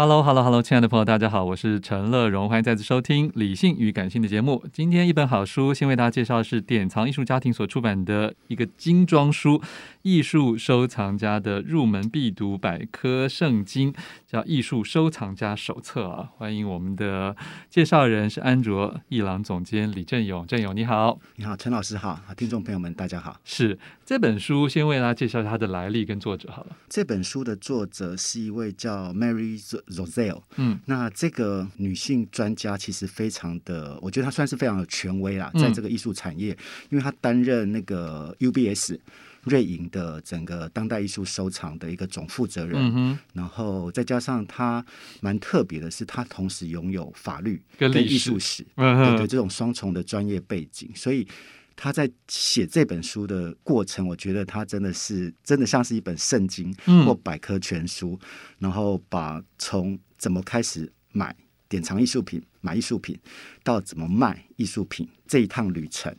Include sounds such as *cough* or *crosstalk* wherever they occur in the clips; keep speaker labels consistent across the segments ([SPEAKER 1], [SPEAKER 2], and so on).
[SPEAKER 1] Hello，Hello，Hello，亲爱的朋友，大家好，我是陈乐荣，欢迎再次收听《理性与感性》的节目。今天一本好书，先为大家介绍的是典藏艺术家庭所出版的一个精装书。艺术收藏家的入门必读百科圣经，叫《艺术收藏家手册》啊！欢迎我们的介绍人是安卓艺廊总监李振勇，振勇你好，
[SPEAKER 2] 你好，陈老师好，听众朋友们大家好。
[SPEAKER 1] 是这本书，先为大家介绍它的来历跟作者好了。
[SPEAKER 2] 这本书的作者是一位叫 Mary Roselle，嗯，那这个女性专家其实非常的，我觉得她算是非常的权威啦，在这个艺术产业，嗯、因为她担任那个 UBS。瑞银的整个当代艺术收藏的一个总负责人，嗯、然后再加上他蛮特别的是，他同时拥有法律跟艺术史，嗯、对对，这种双重的专业背景，所以他在写这本书的过程，我觉得他真的是真的像是一本圣经或百科全书，嗯、然后把从怎么开始买。典藏艺术品、买艺术品，到怎么卖艺术品这一趟旅程，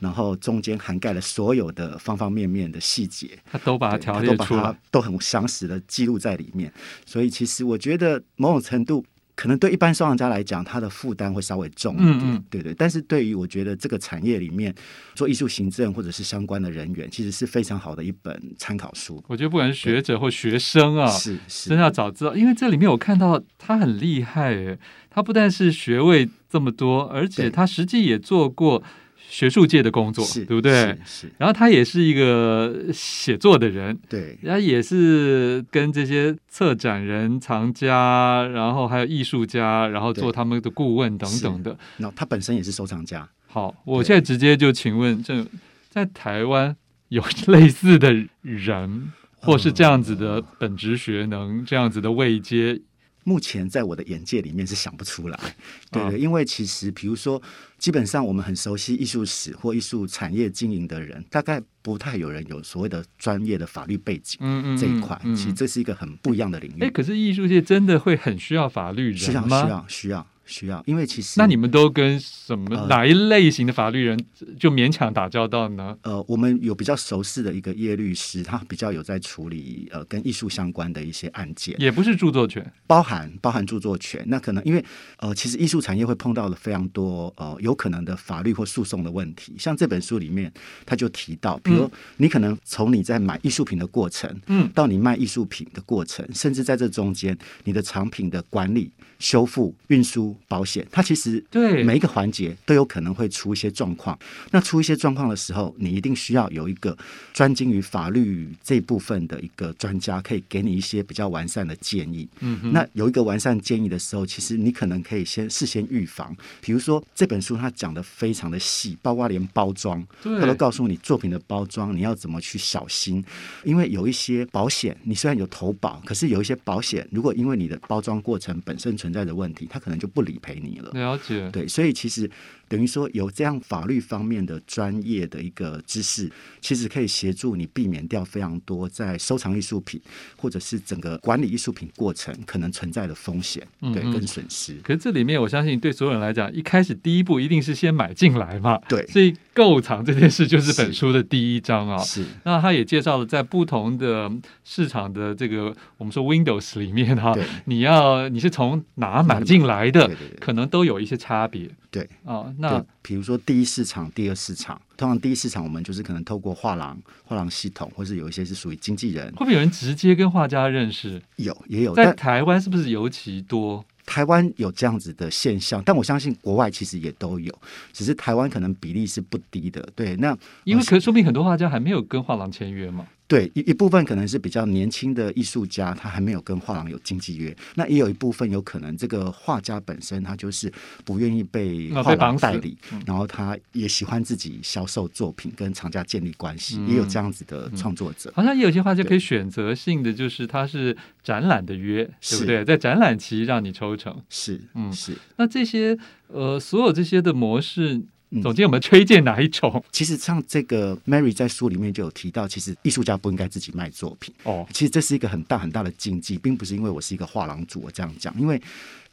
[SPEAKER 2] 然后中间涵盖了所有的方方面面的细节，
[SPEAKER 1] 他都把它条列出来，
[SPEAKER 2] 都，都很详实的记录在里面。所以其实我觉得某种程度。可能对一般收藏家来讲，他的负担会稍微重一点，嗯嗯对对。但是对于我觉得这个产业里面做艺术行政或者是相关的人员，其实是非常好的一本参考书。
[SPEAKER 1] 我觉得不管是学者或学生啊，
[SPEAKER 2] 是是，
[SPEAKER 1] 真要早知道，因为这里面我看到他很厉害诶，他不但是学位这么多，而且他实际也做过。学术界的工作，对不对？是。是然后他也是一个写作的人，
[SPEAKER 2] 对。
[SPEAKER 1] 然后也是跟这些策展人、藏家，然后还有艺术家，然后做他们的顾问等等的。
[SPEAKER 2] 那他本身也是收藏家。
[SPEAKER 1] 好，我现在直接就请问，这在台湾有类似的人，或是这样子的本职学能，这样子的位阶？
[SPEAKER 2] 目前在我的眼界里面是想不出来，*laughs* 对的，因为其实比如说，基本上我们很熟悉艺术史或艺术产业经营的人，大概不太有人有所谓的专业的法律背景，嗯嗯，这一块，其实这是一个很不一样的领域。
[SPEAKER 1] 哎，可是艺术界真的会很需要法律人吗？
[SPEAKER 2] 需要，需要，需要。需要，因为其实
[SPEAKER 1] 那你们都跟什么、呃、哪一类型的法律人就勉强打交道呢？
[SPEAKER 2] 呃，我们有比较熟悉的一个叶律师，他比较有在处理呃跟艺术相关的一些案件，
[SPEAKER 1] 也不是著作权，
[SPEAKER 2] 包含包含著作权。那可能因为呃，其实艺术产业会碰到了非常多呃有可能的法律或诉讼的问题。像这本书里面他就提到，比如你可能从你在买艺术品的过程，嗯，到你卖艺术品的过程，甚至在这中间你的藏品的管理、修复、运输。保险，它其实对每一个环节都有可能会出一些状况。那出一些状况的时候，你一定需要有一个专精于法律这部分的一个专家，可以给你一些比较完善的建议。嗯哼，那有一个完善建议的时候，其实你可能可以先事先预防。比如说这本书它讲的非常的细，包括连包装，对它都告诉你作品的包装你要怎么去小心。因为有一些保险，你虽然有投保，可是有一些保险，如果因为你的包装过程本身存在的问题，它可能就不。理赔你了，
[SPEAKER 1] 了解。
[SPEAKER 2] 对，所以其实等于说有这样法律方面的专业的一个知识，其实可以协助你避免掉非常多在收藏艺术品或者是整个管理艺术品过程可能存在的风险，对，跟损失。
[SPEAKER 1] 可是这里面，我相信对所有人来讲，一开始第一步一定是先买进来嘛，
[SPEAKER 2] 对，
[SPEAKER 1] 所以购藏这件事就是本书的第一章啊。
[SPEAKER 2] 是，
[SPEAKER 1] 那他也介绍了在不同的市场的这个我们说 Windows 里面哈，你要你是从哪买进来的，可能都有一些差别。
[SPEAKER 2] 对，
[SPEAKER 1] 哦，那
[SPEAKER 2] 比如说第一市场、第二市场，通常第一市场我们就是可能透过画廊、画廊系统，或是有一些是属于经纪人。
[SPEAKER 1] 会不会有人直接跟画家认识？
[SPEAKER 2] 有，也有。
[SPEAKER 1] 在台湾是不是尤其多？
[SPEAKER 2] 台湾有这样子的现象，但我相信国外其实也都有，只是台湾可能比例是不低的。对，那
[SPEAKER 1] 因为可说不定很多画家还没有跟画廊签约嘛。
[SPEAKER 2] 对，一一部分可能是比较年轻的艺术家，他还没有跟画廊有经纪约。那也有一部分有可能这个画家本身他就是不愿意被画廊代理，哦嗯、然后他也喜欢自己销售作品，跟厂家建立关系，嗯、也有这样子的创作者。
[SPEAKER 1] 好像也有些画家可以选择性的，就是他是展览的约，对不对？在展览期让你抽成，
[SPEAKER 2] 是，嗯，是。
[SPEAKER 1] 那这些呃，所有这些的模式。总监，我们推荐哪一种？
[SPEAKER 2] 嗯，其实像这个 Mary 在书里面就有提到，其实艺术家不应该自己卖作品。哦，其实这是一个很大很大的禁忌，并不是因为我是一个画廊主我这样讲，因为。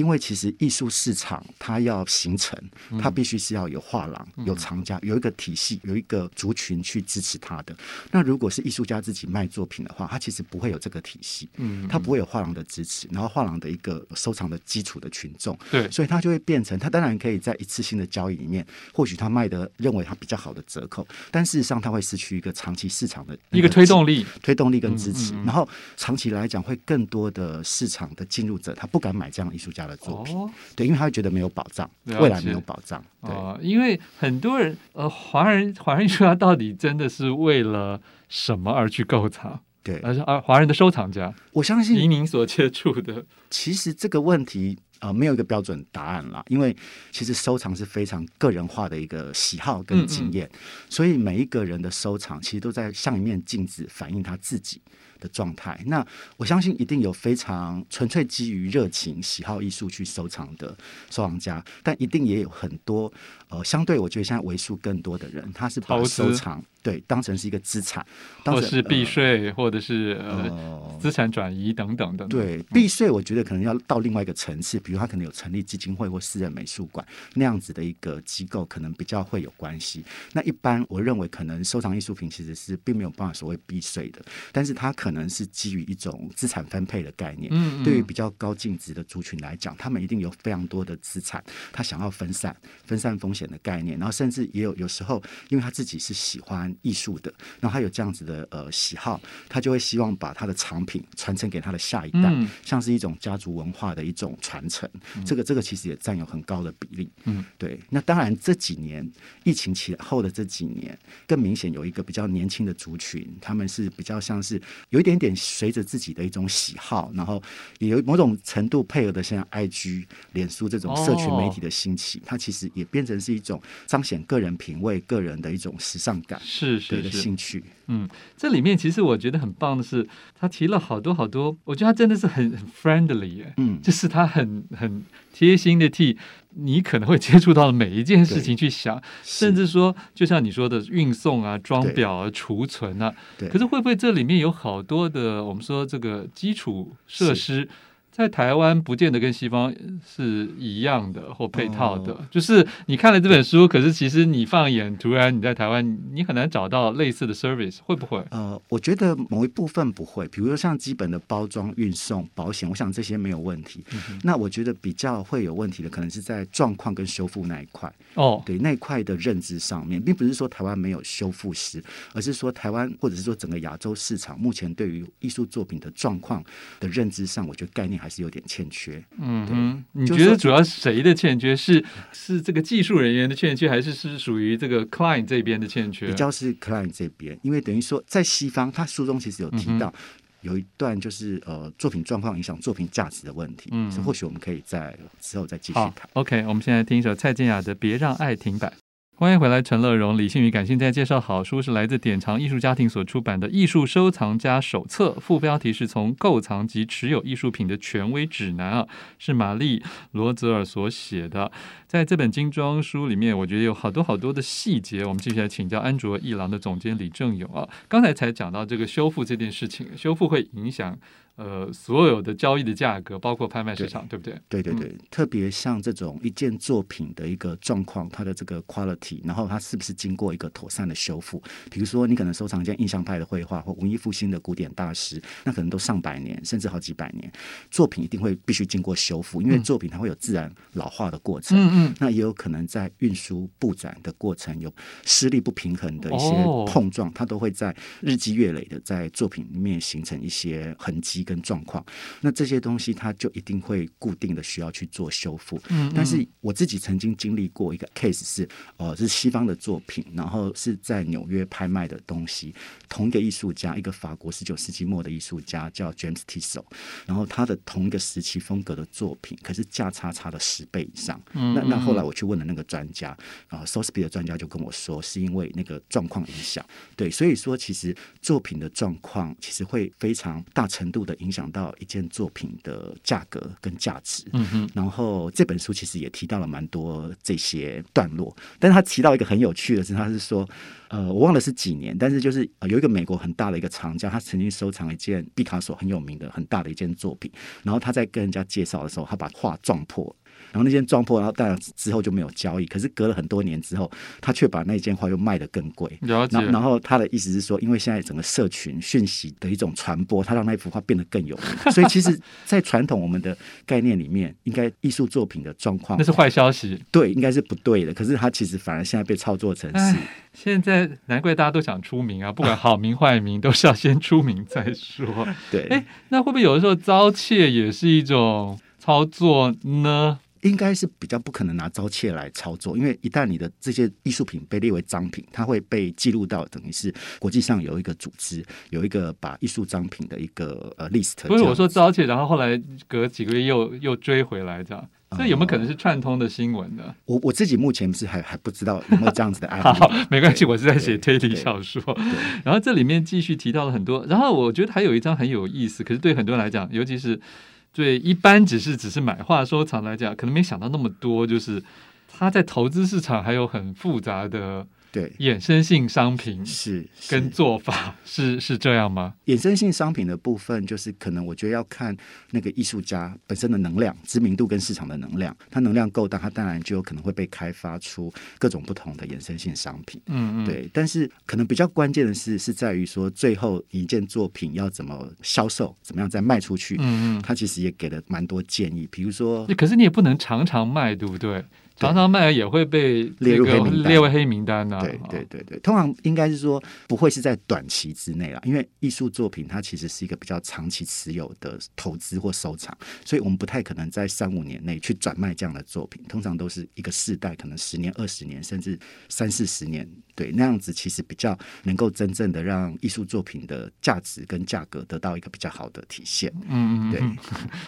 [SPEAKER 2] 因为其实艺术市场它要形成，它必须是要有画廊、有藏家、有一个体系、有一个族群去支持它的。那如果是艺术家自己卖作品的话，他其实不会有这个体系，嗯，他不会有画廊的支持，然后画廊的一个收藏的基础的群众，对，所以他就会变成，他当然可以在一次性的交易里面，或许他卖的认为他比较好的折扣，但事实上他会失去一个长期市场的
[SPEAKER 1] 一个推动力、
[SPEAKER 2] 推动力跟支持，然后长期来讲会更多的市场的进入者，他不敢买这样的艺术家的作品，哦、对，因为他会觉得没有保障，未来没有保障。对、哦，
[SPEAKER 1] 因为很多人，呃，华人华人艺术家到底真的是为了什么而去购藏？对，而是而华人的收藏家，
[SPEAKER 2] 我相信，
[SPEAKER 1] 以您所接触的，
[SPEAKER 2] 其实这个问题呃没有一个标准答案啦，因为其实收藏是非常个人化的一个喜好跟经验，嗯嗯，所以每一个人的收藏其实都在像一面镜子，反映他自己的状态，那我相信一定有非常纯粹基于热情、喜好艺术去收藏的收藏家，但一定也有很多呃，相对我觉得现在为数更多的人，他是把收藏。对，当成是一个资产，
[SPEAKER 1] 或是避税，呃、或者是呃资产转移等等等等。
[SPEAKER 2] 对，避税我觉得可能要到另外一个层次，比如他可能有成立基金会或私人美术馆那样子的一个机构，可能比较会有关系。那一般我认为，可能收藏艺术品其实是并没有办法所谓避税的，但是它可能是基于一种资产分配的概念。嗯，嗯，对于比较高净值的族群来讲，他们一定有非常多的资产，他想要分散分散风险的概念，然后甚至也有有时候，因为他自己是喜欢。艺术的，然后他有这样子的呃喜好，他就会希望把他的藏品传承给他的下一代，嗯、像是一种家族文化的一种传承。嗯、这个这个其实也占有很高的比例。嗯，对。那当然这几年疫情前后的这几年，更明显有一个比较年轻的族群，他们是比较像是有一点点随着自己的一种喜好，然后也有某种程度配合的像 IG、脸书这种社群媒体的兴起，哦、它其实也变成是一种彰显个人品味、个人的一种时尚感。
[SPEAKER 1] 是。是的
[SPEAKER 2] 兴趣，
[SPEAKER 1] 嗯，这里面其实我觉得很棒的是，他提了好多好多，我觉得他真的是很很 friendly 耶，嗯，就是他很很贴心的替你可能会接触到的每一件事情去想，甚至说，就像你说的运送啊、装裱啊、储存啊，对，可是会不会这里面有好多的我们说这个基础设施？在台湾不见得跟西方是一样的或配套的，哦、就是你看了这本书，可是其实你放眼，突然你在台湾，你很难找到类似的 service，会不会？
[SPEAKER 2] 呃，我觉得某一部分不会，比如说像基本的包装、运送、保险，我想这些没有问题。嗯、那我觉得比较会有问题的，可能是在状况跟修复那一块。哦，对，那一块的认知上面，并不是说台湾没有修复师，而是说台湾或者是说整个亚洲市场目前对于艺术作品的状况的认知上，我觉得概念还是有点欠缺。嗯
[SPEAKER 1] 你觉得主要是谁的欠缺？是是这个技术人员的欠缺，还是是属于这个 client 这边的欠缺？
[SPEAKER 2] 比较是 client 这边，因为等于说在西方，他书中其实有提到有一段就是呃作品状况影响作品价值的问题。嗯，所以或许我们可以在之后再继续谈。
[SPEAKER 1] OK，我们现在听一首蔡健雅的《别让爱停摆》。欢迎回来，陈乐荣，理性与感性在介绍好书，是来自典藏艺术家庭所出版的《艺术收藏家手册》，副标题是从购藏及持有艺术品的权威指南啊，是玛丽罗泽尔所写的。在这本精装书里面，我觉得有好多好多的细节。我们继续来请教安卓艺廊的总监李正勇啊，刚才才讲到这个修复这件事情，修复会影响。呃，所有的交易的价格，包括拍卖市场，对，对不对？
[SPEAKER 2] 对对对，嗯、特别像这种一件作品的一个状况，它的这个 quality，然后它是不是经过一个妥善的修复？比如说，你可能收藏一件印象派的绘画或文艺复兴的古典大师，那可能都上百年，甚至好几百年，作品一定会必须经过修复，因为作品它会有自然老化的过程。嗯嗯。那也有可能在运输布展的过程有施力不平衡的一些碰撞，哦、它都会在日积月累的在作品里面形成一些痕迹。跟状况，那这些东西它就一定会固定的需要去做修复。嗯，嗯，但是我自己曾经经历过一个 case 是，呃，是西方的作品，然后是在纽约拍卖的东西，同一个艺术家，一个法国十九世纪末的艺术家叫 James Tissot，然后他的同一个时期风格的作品，可是价差差了十倍以上。嗯，嗯，那那后来我去问了那个专家，啊，Sotheby's 的专家就跟我说，是因为那个状况影响。对，所以说其实作品的状况其实会非常大程度的。影响到一件作品的价格跟价值，嗯哼，然后这本书其实也提到了蛮多这些段落，但是他提到一个很有趣的是，他是说，呃，我忘了是几年，但是就是有一个美国很大的一个藏家，他曾经收藏一件毕卡索很有名的很大的一件作品，然后他在跟人家介绍的时候，他把画撞破。然后那件撞破，然后当然之后就没有交易。可是隔了很多年之后，他却把那件画又卖得更贵。了解。然后他的意思是说，因为现在整个社群讯息的一种传播，他让那幅画变得更有名。*laughs* 所以其实，在传统我们的概念里面，应该艺术作品的状况 *laughs*
[SPEAKER 1] 那是坏消息，
[SPEAKER 2] 对，应该是不对的。可是他其实反而现在被操作成是。
[SPEAKER 1] 现在难怪大家都想出名啊！*laughs* 不管好名坏名，都是要先出名再说。
[SPEAKER 2] 对。
[SPEAKER 1] 哎，那会不会有的时候遭窃也是一种操作呢？
[SPEAKER 2] 应该是比较不可能拿遭窃来操作，因为一旦你的这些艺术品被列为赃品，它会被记录到，等于是国际上有一个组织，有一个把艺术赃品的一个呃 list。
[SPEAKER 1] 不是我说遭窃，然后后来隔几个月又又追回来这样，这有没有可能是串通的新闻呢？
[SPEAKER 2] 我我自己目前是还还不知道有没有这样子的案例。*laughs*
[SPEAKER 1] 好，没关系，我是在写推理小说。然后这里面继续提到了很多，然后我觉得还有一张很有意思，可是对很多人来讲，尤其是。对，一般只是只是买画收藏来讲，可能没想到那么多，就是他在投资市场还有很复杂的。对，衍生性商品是跟做法是是，是这样吗？
[SPEAKER 2] 衍生性商品的部分，就是可能我觉得要看那个艺术家本身的能量、知名度跟市场的能量。他能量够大，他当然就有可能会被开发出各种不同的衍生性商品。嗯嗯，对。但是可能比较关键的是，是在于说最后一件作品要怎么销售，怎么样再卖出去。嗯嗯，他其实也给了蛮多建议，比如说，
[SPEAKER 1] 可是你也不能常常卖，对不对？常常卖也会被列入黑名单，列为黑名单呢、啊。
[SPEAKER 2] 对对对对，通常应该是说不会是在短期之内啦，因为艺术作品它其实是一个比较长期持有的投资或收藏，所以我们不太可能在三五年内去转卖这样的作品。通常都是一个世代，可能十年、二十年，甚至三四十年。对，那样子其实比较能够真正的让艺术作品的价值跟价格得到一个比较好的体现。嗯嗯，对，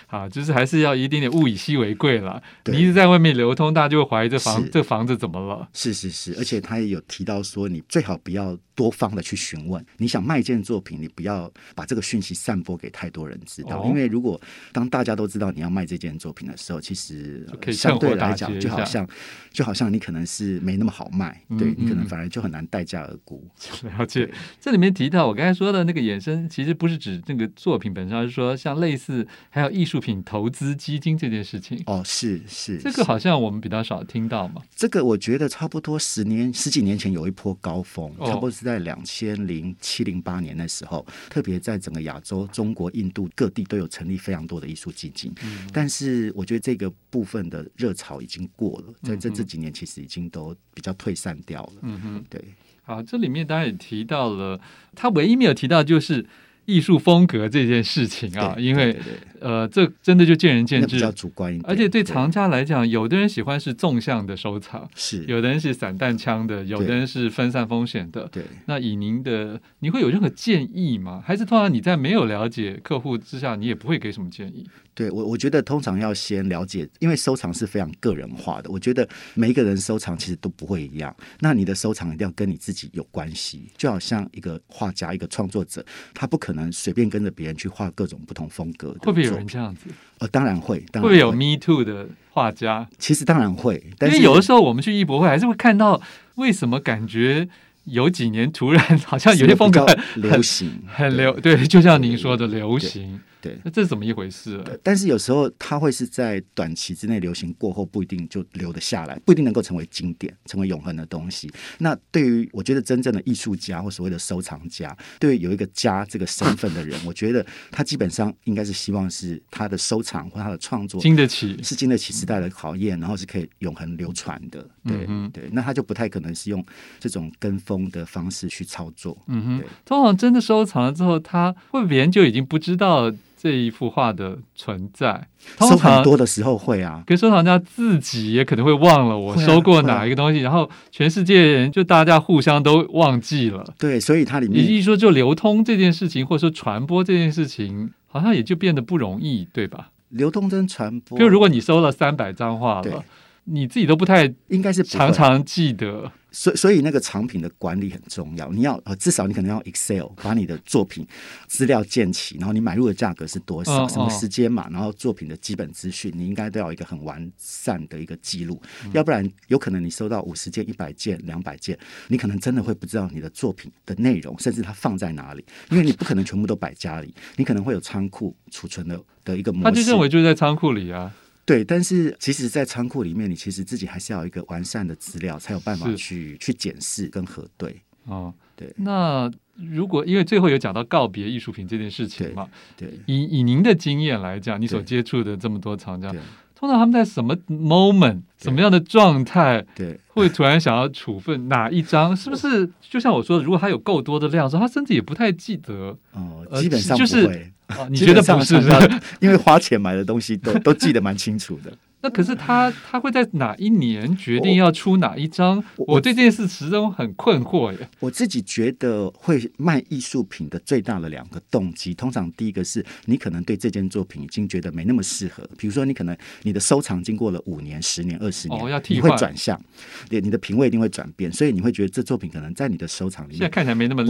[SPEAKER 1] 好，就是还是要一点点物以稀为贵了。你一直在外面流通，大家就会怀疑这房这房子怎么了？
[SPEAKER 2] 是是是，而且他也有提到说，你最好不要多方的去询问。你想卖一件作品，你不要把这个讯息散播给太多人知道，哦、因为如果当大家都知道你要卖这件作品的时候，其实相对来讲就好像就好像你可能是没那么好卖，嗯、对你可能反而就。很难待价而沽。*laughs*
[SPEAKER 1] 了解，这里面提到我刚才说的那个衍生，其实不是指那个作品本身，而是说像类似还有艺术品投资基金这件事情。
[SPEAKER 2] 哦，是是，
[SPEAKER 1] 这个好像我们比较少听到嘛。
[SPEAKER 2] 这个我觉得差不多十年十几年前有一波高峰，差不多是在两千零七零八年的时候，特别在整个亚洲、中国、印度各地都有成立非常多的艺术基金。嗯，但是我觉得这个部分的热潮已经过了，在这这几年其实已经都比较退散掉了。嗯哼。对，
[SPEAKER 1] 好，这里面当然也提到了，他唯一没有提到就是艺艺术风格这件事情啊，因
[SPEAKER 2] 为
[SPEAKER 1] 呃，这真的就见仁见智，
[SPEAKER 2] 那比较主观一点。
[SPEAKER 1] 而且对藏家来讲，有的人喜欢是纵向的收藏，
[SPEAKER 2] 是
[SPEAKER 1] 有的人是散弹枪的，有的人是分散风险的。
[SPEAKER 2] 对，
[SPEAKER 1] 那以您的，你会有任何建议吗？还是通常你在没有了解客户之下，你也不会给什么建议？
[SPEAKER 2] 对我，我觉得通常要先了解，因为收藏是非常个人化的。我觉得每一个人收藏其实都不会一样。那你的收藏一定要跟你自己有关系，就好像一个画家、一个创作者，他不可能随便跟着别人去画各种不同风格的。
[SPEAKER 1] 会不会有人这样子？
[SPEAKER 2] 呃，当然会。当然会，
[SPEAKER 1] 会不会有 Me Too 的画家？
[SPEAKER 2] 其实当然会，但是
[SPEAKER 1] 因为有的时候我们去艺博会还是会看到，为什么感觉？有几年突然好像有些风格很
[SPEAKER 2] 流行，
[SPEAKER 1] 很流对，对，就像您说的流行。
[SPEAKER 2] 对，
[SPEAKER 1] 那这是怎么一回事啊？
[SPEAKER 2] 但是有时候它会是在短期之内流行过后，不一定就留得下来，不一定能够成为经典、成为永恒的东西。那对于我觉得真正的艺术家或所谓的收藏家，对于有一个家这个身份的人，*laughs* 我觉得他基本上应该是希望是他的收藏或他的创作
[SPEAKER 1] 经得起，
[SPEAKER 2] 是经得起时代的考验，然后是可以永恒流传的。对、嗯、对，那他就不太可能是用这种跟风的方式去操作。嗯哼，
[SPEAKER 1] 通常真的收藏了之后，他会别人就已经不知道。这一幅画的存在，
[SPEAKER 2] 收很多的时候会啊，
[SPEAKER 1] 跟收藏家自己也可能会忘了我收过哪一个东西，啊啊、然后全世界人就大家互相都忘记了。
[SPEAKER 2] 对，所以它里面，
[SPEAKER 1] 也就是说，就流通这件事情，或者说传播这件事情，好像也就变得不容易，对吧？
[SPEAKER 2] 流通跟传播，
[SPEAKER 1] 就如果你收了三百张画了，你自己都不太
[SPEAKER 2] 应该是
[SPEAKER 1] 常常记得。
[SPEAKER 2] 所以，所以那个藏品的管理很重要。你要呃，至少你可能要 Excel 把你的作品资料建起，然后你买入的价格是多少，哦、什么时间嘛，然后作品的基本资讯，你应该都要一个很完善的一个记录。嗯、要不然，有可能你收到五十件、一百件、两百件，你可能真的会不知道你的作品的内容，甚至它放在哪里，因为你不可能全部都摆家里，你可能会有仓库储存的的一个模式。
[SPEAKER 1] 他就认为就在仓库里啊。
[SPEAKER 2] 对，但是其实，在仓库里面，你其实自己还是要有一个完善的资料，才有办法去去检视跟核对。哦，对。
[SPEAKER 1] 那如果因为最后有讲到告别艺术品这件事情嘛，
[SPEAKER 2] 对，对
[SPEAKER 1] 以以您的经验来讲，你所接触的这么多藏家，通常他们在什么 moment、什么样的状态，对，会突然想要处分哪一张？是不是就像我说的，如果他有够多的量，说他甚至也不太记得。
[SPEAKER 2] 哦，基本上。
[SPEAKER 1] 就是哦，你觉得不是？
[SPEAKER 2] 因为花钱买的东西都 *laughs* 都记得蛮清楚的。
[SPEAKER 1] 那可是他他会在哪一年决定要出哪一张？我，我对这件事始终很困惑耶。
[SPEAKER 2] 我自己觉得会卖艺术品的最大的两个动机，通常第一个是你可能对这件作品已经觉得没那么适合，比如说你可能你的收藏经过了五年、十年、二十年，
[SPEAKER 1] 哦，要替
[SPEAKER 2] 换，你会转向，你你的品味一定会转变，所以你会觉得这作品可能在你的收藏里面
[SPEAKER 1] 现在看起来没那么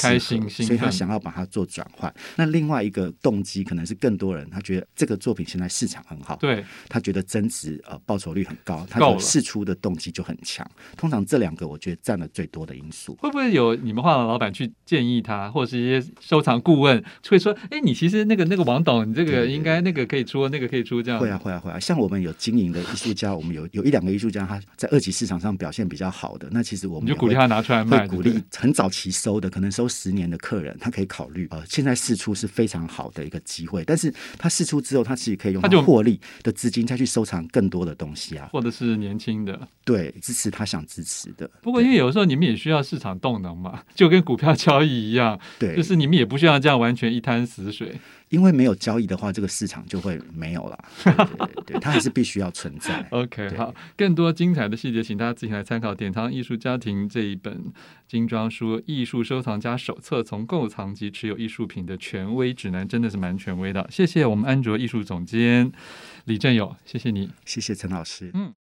[SPEAKER 1] 开心，
[SPEAKER 2] 所以他想要把它做转换。那另外一个动机可能是更多人他觉得这个作品现在市场很好，
[SPEAKER 1] 对，
[SPEAKER 2] 他觉得增值呃。报酬率很高，它的释出的动机就很强。通常这两个我觉得占了最多的因素。
[SPEAKER 1] 会不会有你们画廊老板去建议他，或者是一些收藏顾问会说：“哎，你其实那个那个王董，你这个应该那个可以出，那个可以出。”这样
[SPEAKER 2] 会啊会啊会啊。像我们有经营的艺术家，我们有有一两个艺术家，他在二级市场上表现比较好的，那其实我们
[SPEAKER 1] 就鼓励他拿出来卖。
[SPEAKER 2] 鼓励很早期收的，可能收十年的客人，他可以考虑。呃，现在试出是非常好的一个机会，但是他试出之后，他其实可以用他获利的资金再去收藏更多的东西啊，
[SPEAKER 1] 或者是。年轻的，
[SPEAKER 2] 对，支持他想支持的。
[SPEAKER 1] 不过，因为有时候你们也需要市场动能嘛，就跟股票交易一样，
[SPEAKER 2] 对，
[SPEAKER 1] 就是你们也不需要这样完全一滩死水。
[SPEAKER 2] 因为没有交易的话，这个市场就会没有了。对，对，对，它还是必须要存在。*laughs*
[SPEAKER 1] OK，好，更多精彩的细节，请大家自行来参考《典藏艺术家庭》这一本精装书《艺术收藏家手册：从购藏及持有艺术品的权威指南》，真的是蛮权威的。谢谢我们安卓艺术总监李振友，谢谢你，
[SPEAKER 2] 谢谢陈老师。嗯。